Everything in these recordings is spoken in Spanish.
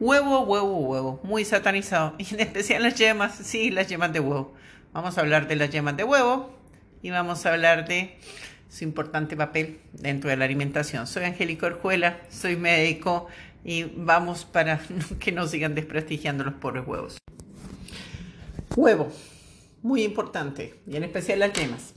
Huevo, huevo, huevo, muy satanizado. Y en especial las yemas, sí, las yemas de huevo. Vamos a hablar de las yemas de huevo y vamos a hablar de su importante papel dentro de la alimentación. Soy Angélica Orjuela, soy médico y vamos para que no sigan desprestigiando los pobres huevos. Huevo, muy importante, y en especial las yemas.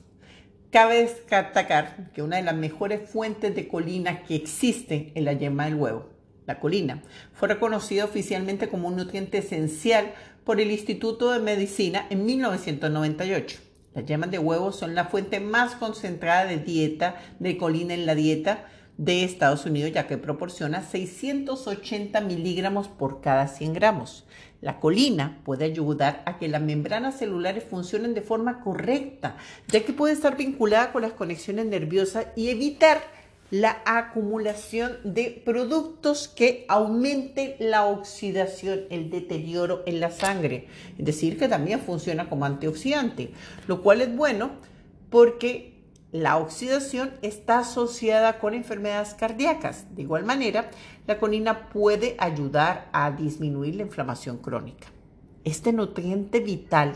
Cabe destacar que una de las mejores fuentes de colina que existe es la yema del huevo la colina. Fue reconocida oficialmente como un nutriente esencial por el Instituto de Medicina en 1998. Las yemas de huevo son la fuente más concentrada de dieta de colina en la dieta de Estados Unidos, ya que proporciona 680 miligramos por cada 100 gramos. La colina puede ayudar a que las membranas celulares funcionen de forma correcta, ya que puede estar vinculada con las conexiones nerviosas y evitar la acumulación de productos que aumenten la oxidación, el deterioro en la sangre. Es decir, que también funciona como antioxidante, lo cual es bueno porque la oxidación está asociada con enfermedades cardíacas. De igual manera, la colina puede ayudar a disminuir la inflamación crónica. Este nutriente vital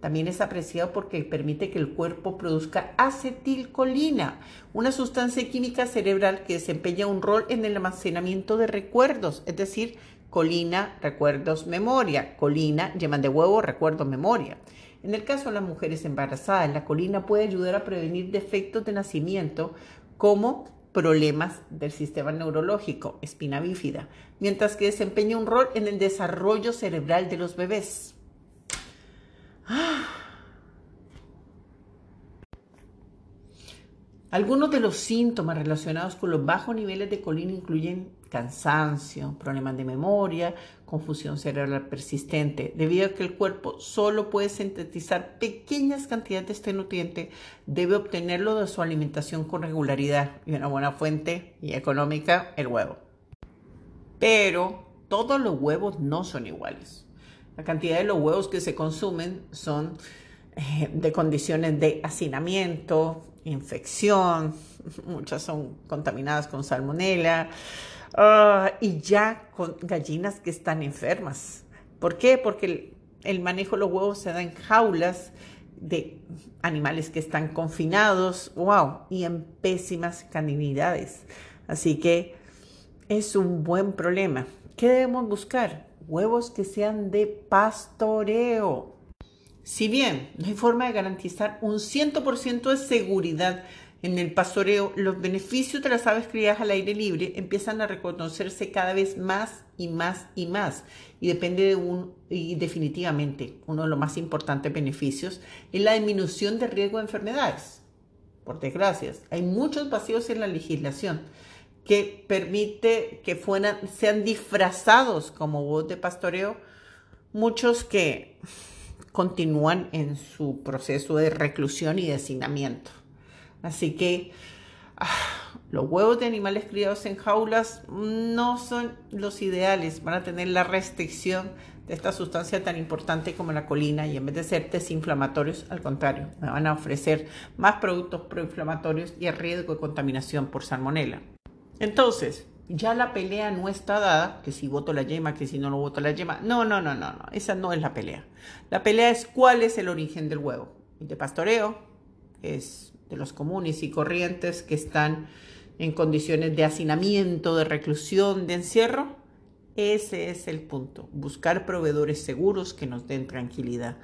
también es apreciado porque permite que el cuerpo produzca acetilcolina, una sustancia química cerebral que desempeña un rol en el almacenamiento de recuerdos, es decir, colina, recuerdos, memoria, colina, yeman de huevo, recuerdo, memoria. En el caso de las mujeres embarazadas, la colina puede ayudar a prevenir defectos de nacimiento como problemas del sistema neurológico, espina bífida, mientras que desempeña un rol en el desarrollo cerebral de los bebés. Algunos de los síntomas relacionados con los bajos niveles de colina incluyen cansancio, problemas de memoria, confusión cerebral persistente, debido a que el cuerpo solo puede sintetizar pequeñas cantidades de este nutriente, debe obtenerlo de su alimentación con regularidad y una buena fuente y económica, el huevo. Pero todos los huevos no son iguales. La cantidad de los huevos que se consumen son eh, de condiciones de hacinamiento, infección, muchas son contaminadas con salmonela ah, y ya con gallinas que están enfermas. ¿Por qué? Porque el, manejo de los huevos se da en jaulas de animales que están confinados, wow, y en pésimas caninidades. Así que es un buen problema. ¿Qué debemos buscar? Huevos que sean de pastoreo. Si bien no hay forma de garantizar un 100% de seguridad en el pastoreo, los beneficios de las aves criadas al aire libre empiezan a reconocerse cada vez más y más y más. Y depende de un, y definitivamente, uno de los más importantes beneficios es la disminución de riesgo de enfermedades. Por desgracia, hay muchos vacíos en la legislación que permite que fueran, sean disfrazados como voz de pastoreo, muchos que continúan en su proceso de reclusión y de hacinamiento. Así que ah, los huevos de animales criados en jaulas no son los ideales, van a tener la restricción de esta sustancia tan importante como la colina y en vez de ser desinflamatorios, al contrario, van a ofrecer más productos proinflamatorios y el riesgo de contaminación por salmonela. Entonces, ya la pelea no está dada, que si voto la yema, que si no lo voto la yema. No, no, no, no, no, esa no es la pelea. La pelea es cuál es el origen del huevo. De pastoreo es de los comunes y corrientes que están en condiciones de hacinamiento, de reclusión, de encierro. Ese es el punto, buscar proveedores seguros que nos den tranquilidad.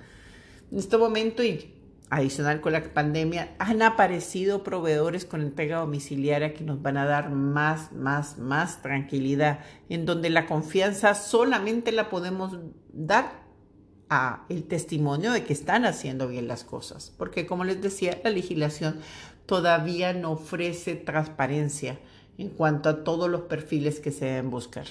En este momento, y Adicional con la pandemia, han aparecido proveedores con entrega domiciliaria que nos van a dar más, más, más tranquilidad, en donde la confianza solamente la podemos dar a el testimonio de que están haciendo bien las cosas, porque como les decía, la legislación todavía no ofrece transparencia en cuanto a todos los perfiles que se deben buscar.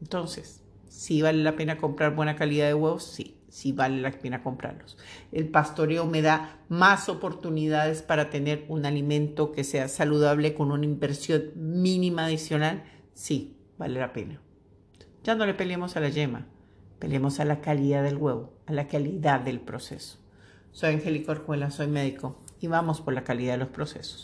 Entonces, si vale la pena comprar buena calidad de huevos, sí si vale la pena comprarlos. El pastoreo me da más oportunidades para tener un alimento que sea saludable con una inversión mínima adicional. Sí, vale la pena. Ya no le peleemos a la yema, peleemos a la calidad del huevo, a la calidad del proceso. Soy Angélica Orjuela, soy médico y vamos por la calidad de los procesos.